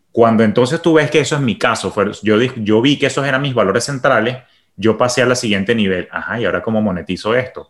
S3: Cuando entonces tú ves que eso es mi caso, yo, yo vi que esos eran mis valores centrales, yo pasé al siguiente nivel. Ajá, ¿y ahora cómo monetizo esto?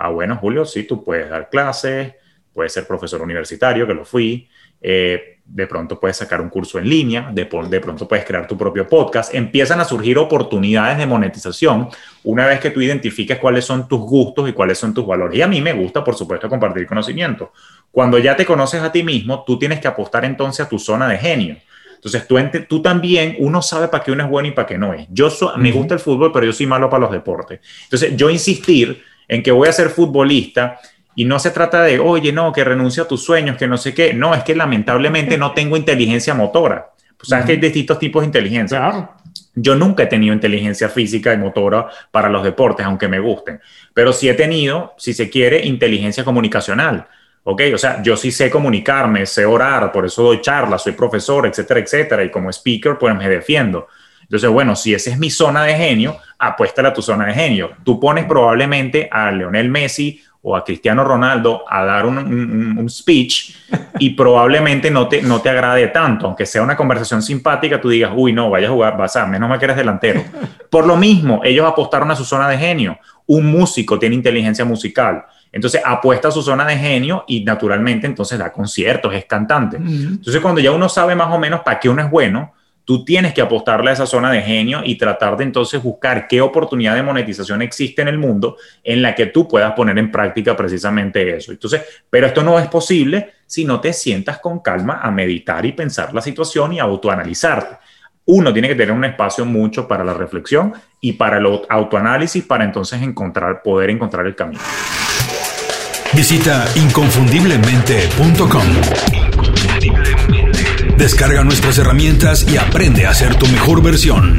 S3: Ah, bueno, Julio, sí, tú puedes dar clases, puedes ser profesor universitario, que lo fui, eh, de pronto puedes sacar un curso en línea, de, de, pronto puedes crear tu propio podcast, empiezan a surgir oportunidades de monetización una vez que tú identifiques cuáles son tus gustos y cuáles son tus valores. Y a mí me gusta, por supuesto, compartir conocimiento. Cuando ya te conoces a ti mismo, tú tienes que apostar entonces a tu zona de genio. Entonces tú, tú también, uno sabe para qué uno es bueno y para qué no es. Yo me gusta el fútbol, pero yo soy malo para los deportes. Entonces yo insistir en que voy a ser futbolista y no se trata de, oye, no, que renuncio a tus sueños, que no sé qué. No, es que lamentablemente no tengo inteligencia motora. Sabes que hay distintos tipos de inteligencia. Yo nunca he tenido inteligencia física y motora para los deportes, aunque me gusten. Pero sí he tenido, si se quiere, inteligencia comunicacional. ¿ok? O sea, yo sí sé comunicarme, sé orar, por eso doy charlas, soy profesor, etcétera, etcétera, y como speaker, pues me defiendo. Entonces, bueno, si esa es mi zona de genio, apuéstale a tu zona de genio. Tú pones probablemente a Leonel Messi o a Cristiano Ronaldo a dar un, speech y probablemente no te, no te agrade tanto, aunque sea una conversación simpática, tú digas, uy, no, vaya a jugar, vas a, menos mal que eres delantero. Por lo mismo, ellos apostaron a su zona de genio. Un músico tiene inteligencia musical. Entonces apuesta a su zona de genio y naturalmente entonces da conciertos, es cantante. Entonces cuando ya uno sabe más o menos para qué uno es bueno, tú tienes que apostarle a esa zona de genio y tratar de entonces buscar qué oportunidad de monetización existe en el mundo en la que tú puedas poner en práctica precisamente eso. Entonces, pero esto no es posible si no te sientas con calma a meditar y pensar la situación y autoanalizarte. Uno tiene que tener un espacio mucho para la reflexión y para el autoanálisis para entonces encontrar, poder encontrar el camino.
S2: Visita inconfundiblemente.com Descarga nuestras herramientas y aprende a ser tu mejor versión.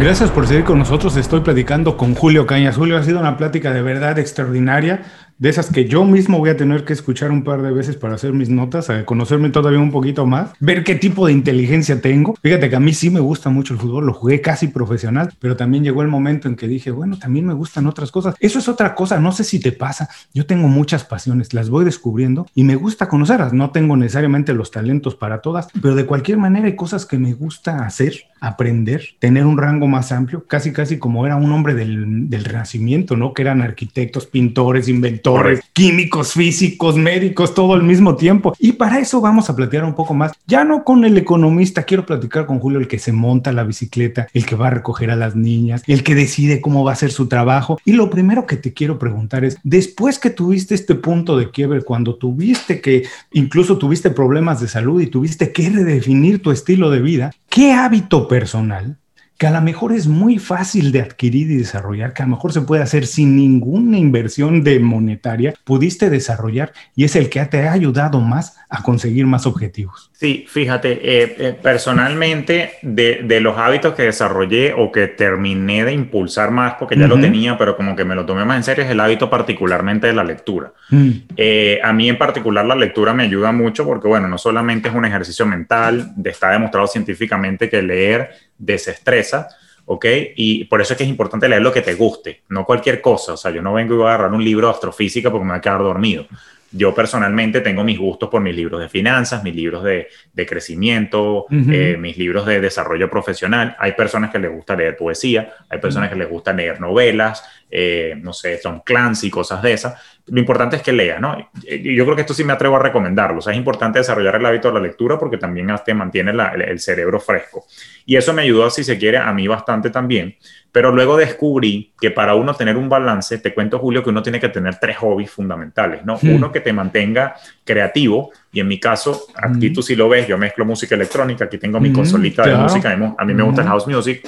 S1: Gracias por seguir con nosotros. Estoy platicando con Julio Cañas. Julio, ha sido una plática de verdad extraordinaria de esas que yo mismo voy a tener que escuchar un par de veces para hacer mis notas, a conocerme todavía un poquito más, ver qué tipo de inteligencia tengo. Fíjate que a mí sí me gusta mucho el fútbol, lo jugué casi profesional, pero también llegó el momento en que dije, bueno, también me gustan otras cosas. Eso es otra cosa, no sé si te pasa. Yo tengo muchas pasiones, las voy descubriendo y me gusta conocerlas. No tengo necesariamente los talentos para todas, pero de cualquier manera hay cosas que me gusta hacer, aprender, tener un rango más amplio, casi casi como era un hombre del, del renacimiento, ¿no? Que eran arquitectos, pintores, inventores químicos, físicos, médicos, todo al mismo tiempo. Y para eso vamos a platicar un poco más. Ya no con el economista, quiero platicar con Julio, el que se monta la bicicleta, el que va a recoger a las niñas, el que decide cómo va a ser su trabajo. Y lo primero que te quiero preguntar es, después que tuviste este punto de quiebre, cuando tuviste que incluso tuviste problemas de salud y tuviste que redefinir tu estilo de vida, ¿qué hábito personal que a lo mejor es muy fácil de adquirir y desarrollar, que a lo mejor se puede hacer sin ninguna inversión de monetaria, pudiste desarrollar y es el que te ha ayudado más a conseguir más objetivos.
S3: Sí, fíjate, eh, eh, personalmente de, los hábitos que desarrollé o que terminé de impulsar más, porque ya lo tenía, pero como que me lo tomé más en serio, es el hábito particularmente de la lectura. Mm. Eh, a mí en particular la lectura me ayuda mucho porque, bueno, no solamente es un ejercicio mental, está demostrado científicamente que leer desestresa, ¿ok? Y por eso es que es importante leer lo que te guste, no cualquier cosa. O sea, yo no vengo y voy a agarrar un libro de astrofísica porque me voy a quedar dormido. Yo personalmente tengo mis gustos por mis libros de finanzas, mis libros de, crecimiento, eh, mis libros de desarrollo profesional. Hay personas que les gusta leer poesía, hay personas que les gusta leer novelas, eh, no sé, Tom Clancy, cosas de esas. Lo importante es que leas, ¿no? Yo creo que esto sí me atrevo a recomendarlo. O sea, es importante desarrollar el hábito de la lectura porque también te mantiene el cerebro fresco. Y eso me ayudó, si se quiere, a mí bastante también. Pero luego descubrí que para uno tener un balance, te cuento, Julio, que uno tiene que tener tres hobbies fundamentales, ¿no? Uno que te mantenga creativo, y en mi caso, aquí tú sí lo ves, yo mezclo música electrónica, aquí tengo mi consolita de música, a mí me gusta el house music.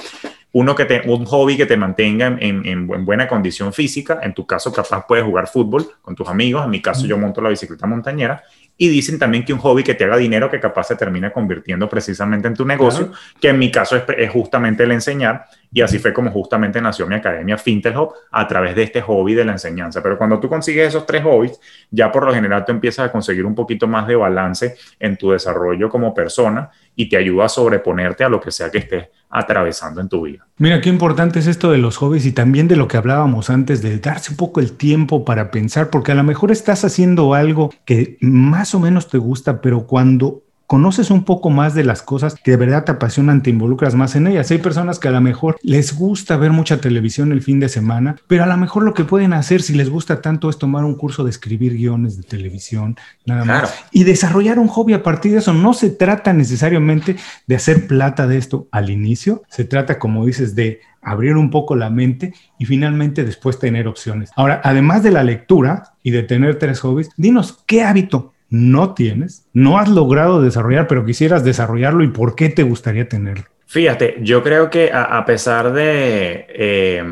S3: Uno que te, un hobby que te mantenga en, en, buena condición física, en tu caso capaz puedes jugar fútbol con tus amigos, en mi caso yo monto la bicicleta montañera, y dicen también que un hobby que te haga dinero que capaz se termina convirtiendo precisamente en tu negocio, que en mi caso es, justamente el enseñar. Y así fue como justamente nació mi academia Hub a través de este hobby de la enseñanza. Pero cuando tú consigues esos tres hobbies, ya por lo general tú empiezas a conseguir un poquito más de balance en tu desarrollo como persona y te ayuda a sobreponerte a lo que sea que estés atravesando en tu vida.
S1: Mira, qué importante es esto de los hobbies y también de lo que hablábamos antes, de darse un poco el tiempo para pensar, porque a lo mejor estás haciendo algo que más o menos te gusta, pero cuando conoces un poco más de las cosas que de verdad te apasionan, te involucras más en ellas. Hay personas que a lo mejor les gusta ver mucha televisión el fin de semana, pero a lo mejor lo que pueden hacer si les gusta tanto es tomar un curso de escribir guiones de televisión, nada más, y desarrollar un hobby a partir de eso. No se trata necesariamente de hacer plata de esto al inicio, se trata, como dices, de abrir un poco la mente y finalmente después tener opciones. Ahora, además de la lectura y de tener tres hobbies, dinos qué hábito no tienes, no has logrado desarrollar, pero quisieras desarrollarlo y por qué te gustaría tenerlo?
S3: Fíjate, yo creo que a, pesar eh,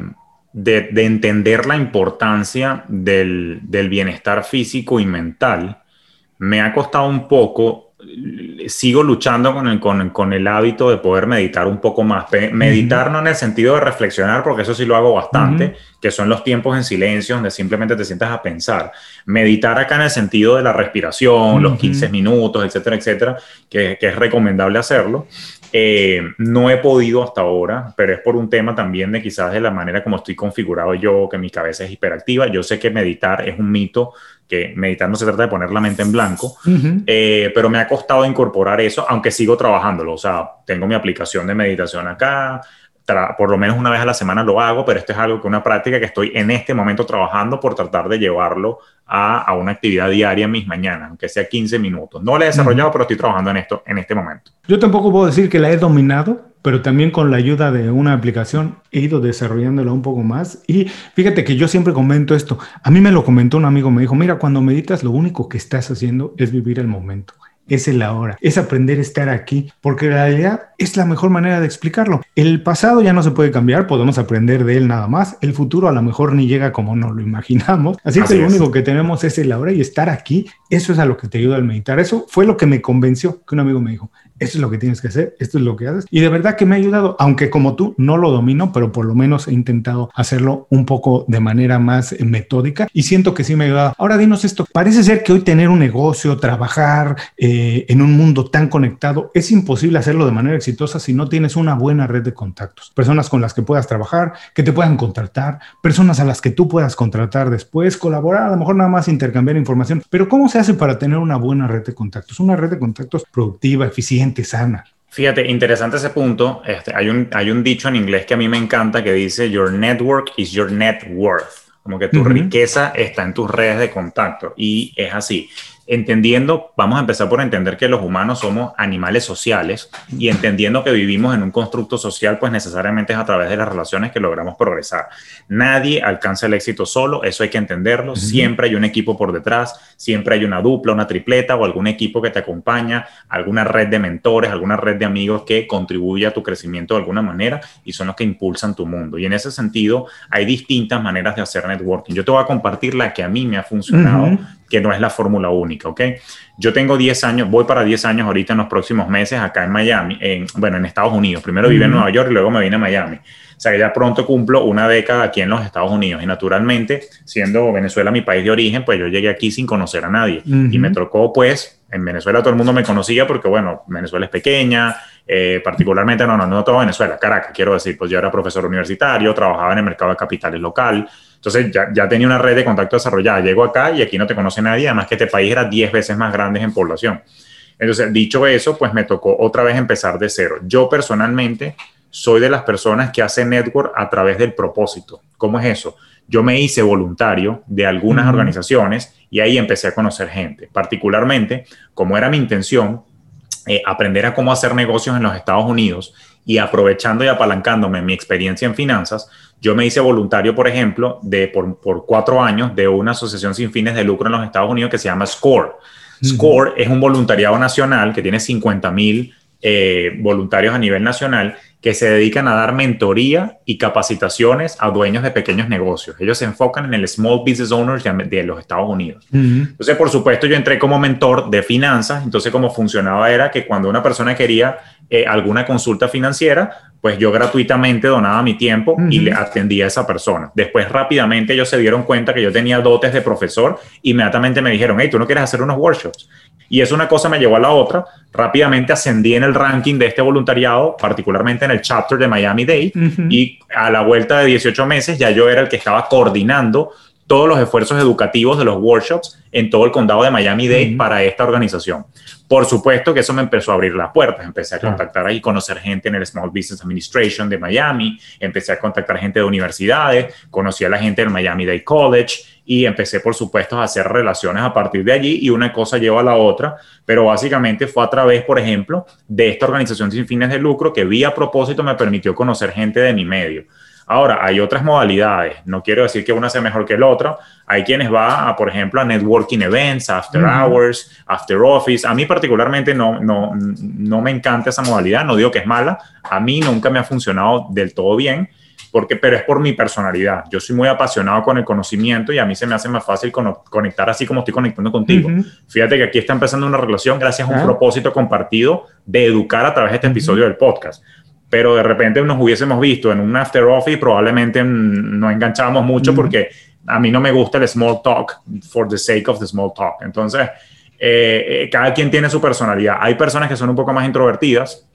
S3: de, de, entender la importancia del, del bienestar físico y mental, me ha costado un poco sigo luchando con el, con, el, hábito de poder meditar un poco más. Meditar no en el sentido de reflexionar, porque eso sí lo hago bastante, que son los tiempos en silencio donde simplemente te sientas a pensar. Meditar acá en el sentido de la respiración, los 15 minutos, etcétera, etcétera, que, que es recomendable hacerlo. Eh, no he podido hasta ahora, pero es por un tema también de quizás de la manera como estoy configurado yo, que mi cabeza es hiperactiva. Yo sé que meditar es un mito, que meditar no se trata de poner la mente en blanco, eh, pero me ha costado incorporar eso, aunque sigo trabajándolo. O sea, tengo mi aplicación de meditación acá, por lo menos una vez a la semana lo hago, pero esto es algo que una práctica que estoy en este momento trabajando por tratar de llevarlo a, a una actividad diaria en mis mañanas, aunque sea 15 minutos. No la he desarrollado, pero estoy trabajando en esto en este momento.
S1: Yo tampoco puedo decir que la he dominado, pero también con la ayuda de una aplicación he ido desarrollándola un poco más. Y fíjate que yo siempre comento esto. A mí me lo comentó un amigo, me dijo, mira, cuando meditas lo único que estás haciendo es vivir el momento. Es el ahora, es aprender a estar aquí, porque la realidad es la mejor manera de explicarlo. El pasado ya no se puede cambiar, podemos aprender de él nada más, el futuro a lo mejor ni llega como nos lo imaginamos, así, que lo único que tenemos es el ahora y estar aquí, eso es a lo que te ayuda al meditar, eso fue lo que me convenció, que un amigo me dijo, esto es lo que tienes que hacer, esto es lo que haces. Y de verdad que me ha ayudado, aunque como tú no lo domino, pero por lo menos he intentado hacerlo un poco de manera más eh, metódica y siento que sí me ha ayudado. Ahora dinos esto, parece ser que hoy tener un negocio, trabajar eh, en un mundo tan conectado, es imposible hacerlo de manera exitosa si no tienes una buena red de contactos, personas con las que puedas trabajar, que te puedan contratar, personas a las que tú puedas contratar después, colaborar, a lo mejor nada más intercambiar información, pero ¿cómo se hace para tener una buena red de contactos? Una red de contactos productiva, eficiente sana.
S3: Fíjate, interesante ese punto. Este, hay, un, hay un dicho en inglés que a mí me encanta que dice, Your network is your net worth. Como que tu riqueza está en tus redes de contacto. Y es así entendiendo, vamos a empezar por entender que los humanos somos animales sociales y entendiendo que vivimos en un constructo social, pues necesariamente es a través de las relaciones que logramos progresar. Nadie alcanza el éxito solo, eso hay que entenderlo. Siempre hay un equipo por detrás, siempre hay una dupla, una tripleta o algún equipo que te acompaña, alguna red de mentores, alguna red de amigos que contribuye a tu crecimiento de alguna manera y son los que impulsan tu mundo. Y en ese sentido, hay distintas maneras de hacer networking. Yo te voy a compartir la que a mí me ha funcionado que no es la fórmula única, ¿ok? Yo tengo 10 años, voy para 10 años ahorita en los próximos meses acá en Miami, en, bueno, en Estados Unidos. Primero viví en Nueva York y luego me vine a Miami. O sea que ya pronto cumplo una década aquí en los Estados Unidos. Y naturalmente, siendo Venezuela mi país de origen, pues yo llegué aquí sin conocer a nadie. Y me tocó, pues, en Venezuela todo el mundo me conocía porque, bueno, Venezuela es pequeña, eh, particularmente, no, no, no todo Venezuela, Caracas, quiero decir, pues yo era profesor universitario, trabajaba en el mercado de capitales local, entonces ya, ya, tenía una red de contacto desarrollada. Llego acá y aquí no te conoce nadie, además que este país era 10 veces más grande en población. Entonces, dicho eso, pues me tocó otra vez empezar de cero. Yo personalmente soy de las personas que hacen network a través del propósito. ¿Cómo es eso? Yo me hice voluntario de algunas organizaciones y ahí empecé a conocer gente. Particularmente, como era mi intención, eh, aprender a cómo hacer negocios en los Estados Unidos y aprovechando y apalancándome mi experiencia en finanzas, yo me hice voluntario, por ejemplo, de por, por, cuatro años de una asociación sin fines de lucro en los Estados Unidos que se llama SCORE. SCORE es un voluntariado nacional que tiene 50 mil eh, voluntarios a nivel nacional que se dedican a dar mentoría y capacitaciones a dueños de pequeños negocios. Ellos se enfocan en el Small Business Owners de, los Estados Unidos. Entonces, por supuesto, yo entré como mentor de finanzas. Entonces, cómo funcionaba era que cuando una persona quería eh, alguna consulta financiera, pues yo gratuitamente donaba mi tiempo y le atendía a esa persona. Después rápidamente ellos se dieron cuenta que yo tenía dotes de profesor, inmediatamente me dijeron, hey, tú no quieres hacer unos workshops. Y eso una cosa me llevó a la otra. Rápidamente ascendí en el ranking de este voluntariado, particularmente en el chapter de Miami Dade, y a la vuelta de 18 meses ya yo era el que estaba coordinando todos los esfuerzos educativos de los workshops en todo el condado de Miami-Dade para esta organización. Por supuesto que eso me empezó a abrir las puertas. Empecé a contactar ahí, conocer gente en el Small Business Administration de Miami, empecé a contactar gente de universidades, conocí a la gente del Miami Dade College y empecé, por supuesto, a hacer relaciones a partir de allí y una cosa lleva a la otra, pero básicamente fue a través, por ejemplo, de esta organización sin fines de lucro que vi a propósito me permitió conocer gente de mi medio. Ahora, hay otras modalidades. No quiero decir que una sea mejor que la otra. Hay quienes van, a, por ejemplo, a networking events, after hours, after office. A mí particularmente no, no, no me encanta esa modalidad. No digo que es mala. A mí nunca me ha funcionado del todo bien. Porque, pero es por mi personalidad. Yo soy muy apasionado con el conocimiento y a mí se me hace más fácil conectar así como estoy conectando contigo. Fíjate que aquí está empezando una relación gracias a un propósito compartido de educar a través de este episodio del podcast pero de repente nos hubiésemos visto en un after office, probablemente no enganchábamos mucho porque a mí no me gusta el small talk for the sake of the small talk. Entonces, eh, eh, cada quien tiene su personalidad. Hay personas que son un poco más introvertidas.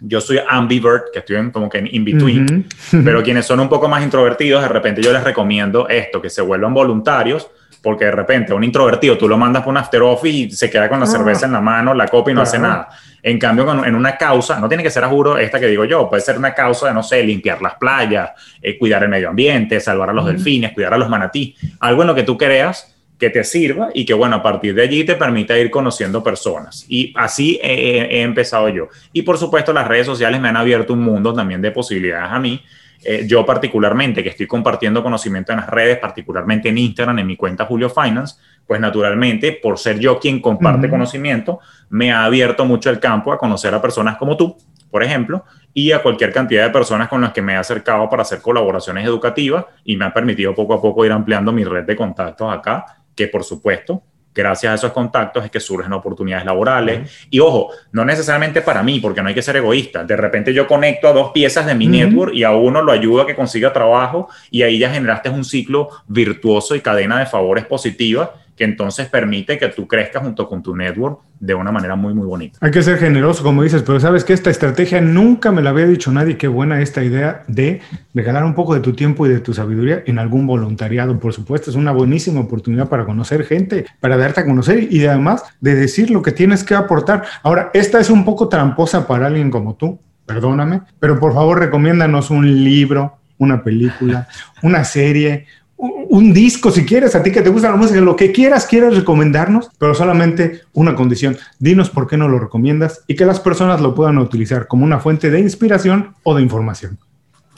S3: Yo soy ambivert, que estoy en, como que en in between, <laughs> pero <laughs> quienes son un poco más introvertidos, de repente yo les recomiendo esto, que se vuelvan voluntarios, porque de repente un introvertido tú lo mandas por un after office y se queda con la ah. cerveza en la mano, la copa y no hace nada. En cambio, en una causa, no tiene que ser a juro esta que digo yo, puede ser una causa de, no sé, limpiar las playas, eh, cuidar el medio ambiente, salvar a los delfines, cuidar a los manatí, algo en lo que tú creas que te sirva y que, bueno, a partir de allí te permita ir conociendo personas. Y así he, empezado yo. Y por supuesto, las redes sociales me han abierto un mundo también de posibilidades a mí. Eh, yo particularmente, que estoy compartiendo conocimiento en las redes, particularmente en Instagram, en mi cuenta Julio Finance, pues naturalmente, por ser yo quien comparte conocimiento, me ha abierto mucho el campo a conocer a personas como tú, por ejemplo, y a cualquier cantidad de personas con las que me he acercado para hacer colaboraciones educativas y me ha permitido poco a poco ir ampliando mi red de contactos acá, que por supuesto gracias a esos contactos es que surgen oportunidades laborales. Y ojo, no necesariamente para mí, porque no hay que ser egoísta. De repente yo conecto a dos piezas de mi network y a uno lo ayudo a que consiga trabajo y ahí ya generaste un ciclo virtuoso y cadena de favores positivas que entonces permite que tú crezcas junto con tu network de una manera muy, muy bonita.
S1: Hay que ser generoso, como dices, pero sabes que esta estrategia nunca me la había dicho nadie. Qué buena esta idea de regalar un poco de tu tiempo y de tu sabiduría en algún voluntariado. Por supuesto, es una buenísima oportunidad para conocer gente, para darte a conocer y además de decir lo que tienes que aportar. Ahora, esta es un poco tramposa para alguien como tú, perdóname, pero por favor recomiéndanos un libro, una película, una serie, un disco si quieres, a ti que te gusta la música, lo que quieras, quieres recomendarnos, pero solamente una condición. Dinos por qué no lo recomiendas y que las personas lo puedan utilizar como una fuente de inspiración o de información.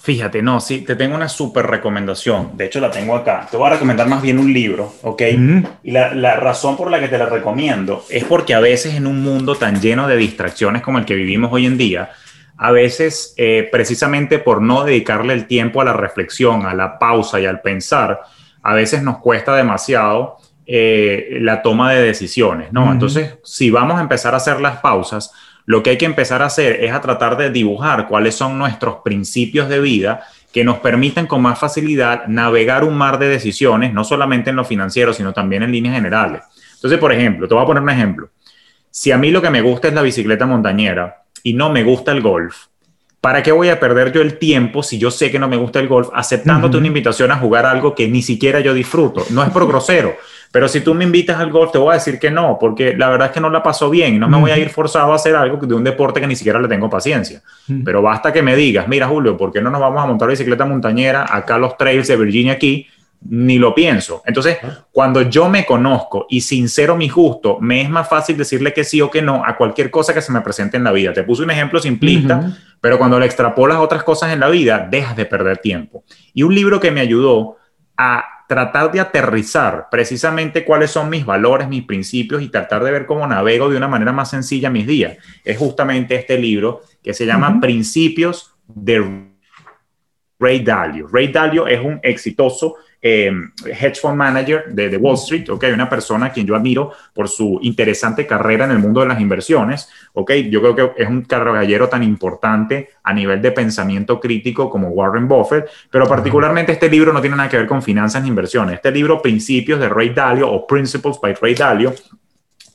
S3: Fíjate, no, sí, te tengo una súper recomendación. De hecho, la tengo acá. Te voy a recomendar más bien un libro, ¿ok? Y la, la, razón por la que te la recomiendo es porque a veces en un mundo tan lleno de distracciones como el que vivimos hoy en día, a veces eh, precisamente por no dedicarle el tiempo a la reflexión, a la pausa y al pensar, a veces nos cuesta demasiado eh, la toma de decisiones, ¿no? Entonces, si vamos a empezar a hacer las pausas, lo que hay que empezar a hacer es a tratar de dibujar cuáles son nuestros principios de vida que nos permiten con más facilidad navegar un mar de decisiones, no solamente en lo financiero, sino también en líneas generales. Entonces, por ejemplo, te voy a poner un ejemplo. Si a mí lo que me gusta es la bicicleta montañera, y no me gusta el golf, ¿para qué voy a perder yo el tiempo si yo sé que no me gusta el golf aceptándote una invitación a jugar algo que ni siquiera yo disfruto? No es por <laughs> grosero, pero si tú me invitas al golf te voy a decir que no, porque la verdad es que no la paso bien y no me voy a ir forzado a hacer algo de un deporte que ni siquiera le tengo paciencia. Pero basta que me digas, mira Julio, ¿por qué no nos vamos a montar bicicleta montañera acá los trails de Virginia aquí? Ni lo pienso. Entonces, cuando yo me conozco y sincero mi gusto, me es más fácil decirle que sí o que no a cualquier cosa que se me presente en la vida. Te puse un ejemplo simplista, pero cuando le extrapolas otras cosas en la vida, dejas de perder tiempo. Y un libro que me ayudó a tratar de aterrizar precisamente cuáles son mis valores, mis principios y tratar de ver cómo navego de una manera más sencilla mis días, es justamente este libro que se llama Principios de Ray Dalio. Ray Dalio es un exitoso eh, hedge fund manager de, Wall Street, ¿ok? Una persona a quien yo admiro por su interesante carrera en el mundo de las inversiones, ¿ok? Yo creo que es un caballero tan importante a nivel de pensamiento crítico como Warren Buffett, pero particularmente este libro no tiene nada que ver con finanzas ni inversiones. Este libro, Principios de Ray Dalio o Principles by Ray Dalio,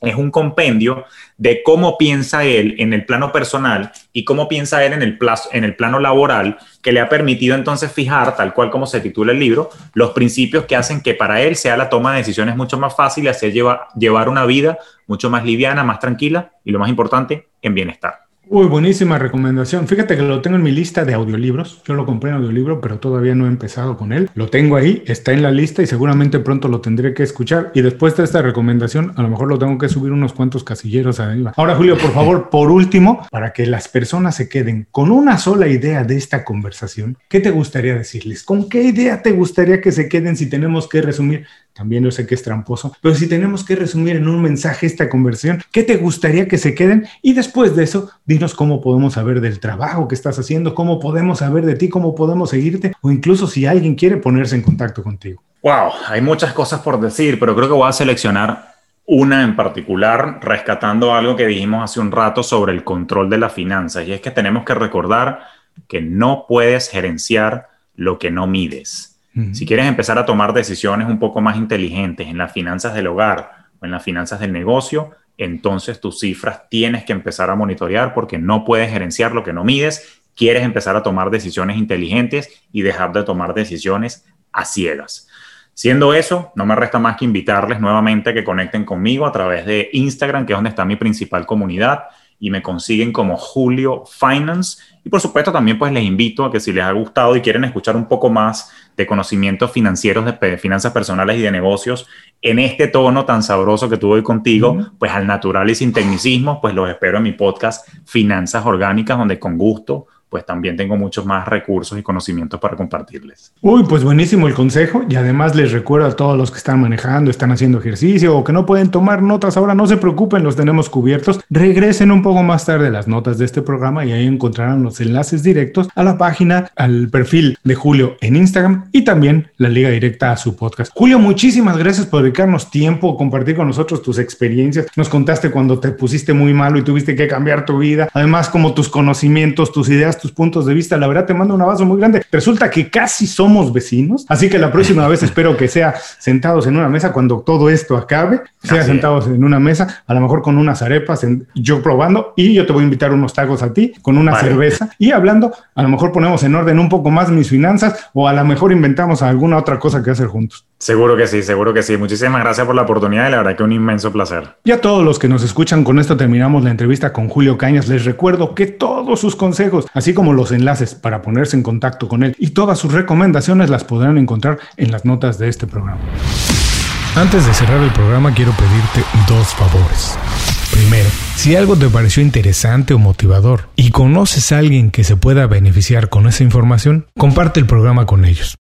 S3: es un compendio de cómo piensa él en el plano personal y cómo piensa él en el, en el plano laboral, que le ha permitido entonces fijar, tal cual como se titula el libro, los principios que hacen que para él sea la toma de decisiones mucho más fácil y hacer llevar una vida mucho más liviana, más tranquila y lo más importante, en bienestar.
S1: Uy, buenísima recomendación. Fíjate que lo tengo en mi lista de audiolibros. Yo lo compré en audiolibro, pero todavía no he empezado con él. Lo tengo ahí, está en la lista y seguramente pronto lo tendré que escuchar. Y después de esta recomendación, a lo mejor lo tengo que subir unos cuantos casilleros arriba. Ahora, Julio, por favor, por último, para que las personas se queden con una sola idea de esta conversación, ¿qué te gustaría decirles? ¿Con qué idea te gustaría que se queden si tenemos que resumir también yo sé que es tramposo, pero si tenemos que resumir en un mensaje esta conversión, ¿qué te gustaría que se queden? Y después de eso, dinos cómo podemos saber del trabajo que estás haciendo, cómo podemos saber de ti, cómo podemos seguirte, o incluso si alguien quiere ponerse en contacto contigo.
S3: Wow, hay muchas cosas por decir, pero creo que voy a seleccionar una en particular, rescatando algo que dijimos hace un rato sobre el control de las finanzas, y es que tenemos que recordar que no puedes gerenciar lo que no mides. Si quieres empezar a tomar decisiones un poco más inteligentes en las finanzas del hogar o en las finanzas del negocio, entonces tus cifras tienes que empezar a monitorear porque no puedes gerenciar lo que no mides. Quieres empezar a tomar decisiones inteligentes y dejar de tomar decisiones a ciegas. Siendo eso, no me resta más que invitarles nuevamente a que conecten conmigo a través de Instagram, que es donde está mi principal comunidad y me consiguen como Julio Finance. Y por supuesto también pues les invito a que si les ha gustado y quieren escuchar un poco más de conocimientos financieros, de finanzas personales y de negocios en este tono tan sabroso que tuve hoy contigo, pues al natural y sin tecnicismo, pues los espero en mi podcast Finanzas Orgánicas, donde con gusto pues también tengo muchos más recursos y conocimientos para compartirles.
S1: Uy, pues buenísimo el consejo y además les recuerdo a todos los que están manejando, están haciendo ejercicio o que no pueden tomar notas ahora, no se preocupen, los tenemos cubiertos. Regresen un poco más tarde las notas de este programa y ahí encontrarán los enlaces directos a la página, al perfil de Julio en Instagram y también la liga directa a su podcast. Julio, muchísimas gracias por dedicarnos tiempo, compartir con nosotros tus experiencias. Nos contaste cuando te pusiste muy malo y tuviste que cambiar tu vida, además como tus conocimientos, tus ideas tus puntos de vista. La verdad, te mando un abrazo muy grande. Resulta que casi somos vecinos, así que la próxima vez espero que sea sentados en una mesa cuando todo esto acabe, sea sentados en una mesa, a lo mejor con unas arepas, yo probando, y yo te voy a invitar unos tacos a ti con una cerveza y hablando, a lo mejor ponemos en orden un poco más mis finanzas o a lo mejor inventamos alguna otra cosa que hacer juntos.
S3: Seguro que sí, seguro que sí. Muchísimas gracias por la oportunidad y la verdad que un inmenso placer.
S1: Y a todos los que nos escuchan, con esto terminamos la entrevista con Julio Cañas. Les recuerdo que todos sus consejos, así como los enlaces para ponerse en contacto con él y todas sus recomendaciones las podrán encontrar en las notas de este programa. Antes de cerrar el programa quiero pedirte dos favores. Primero, si algo te pareció interesante o motivador y conoces a alguien que se pueda beneficiar con esa información, comparte el programa con ellos.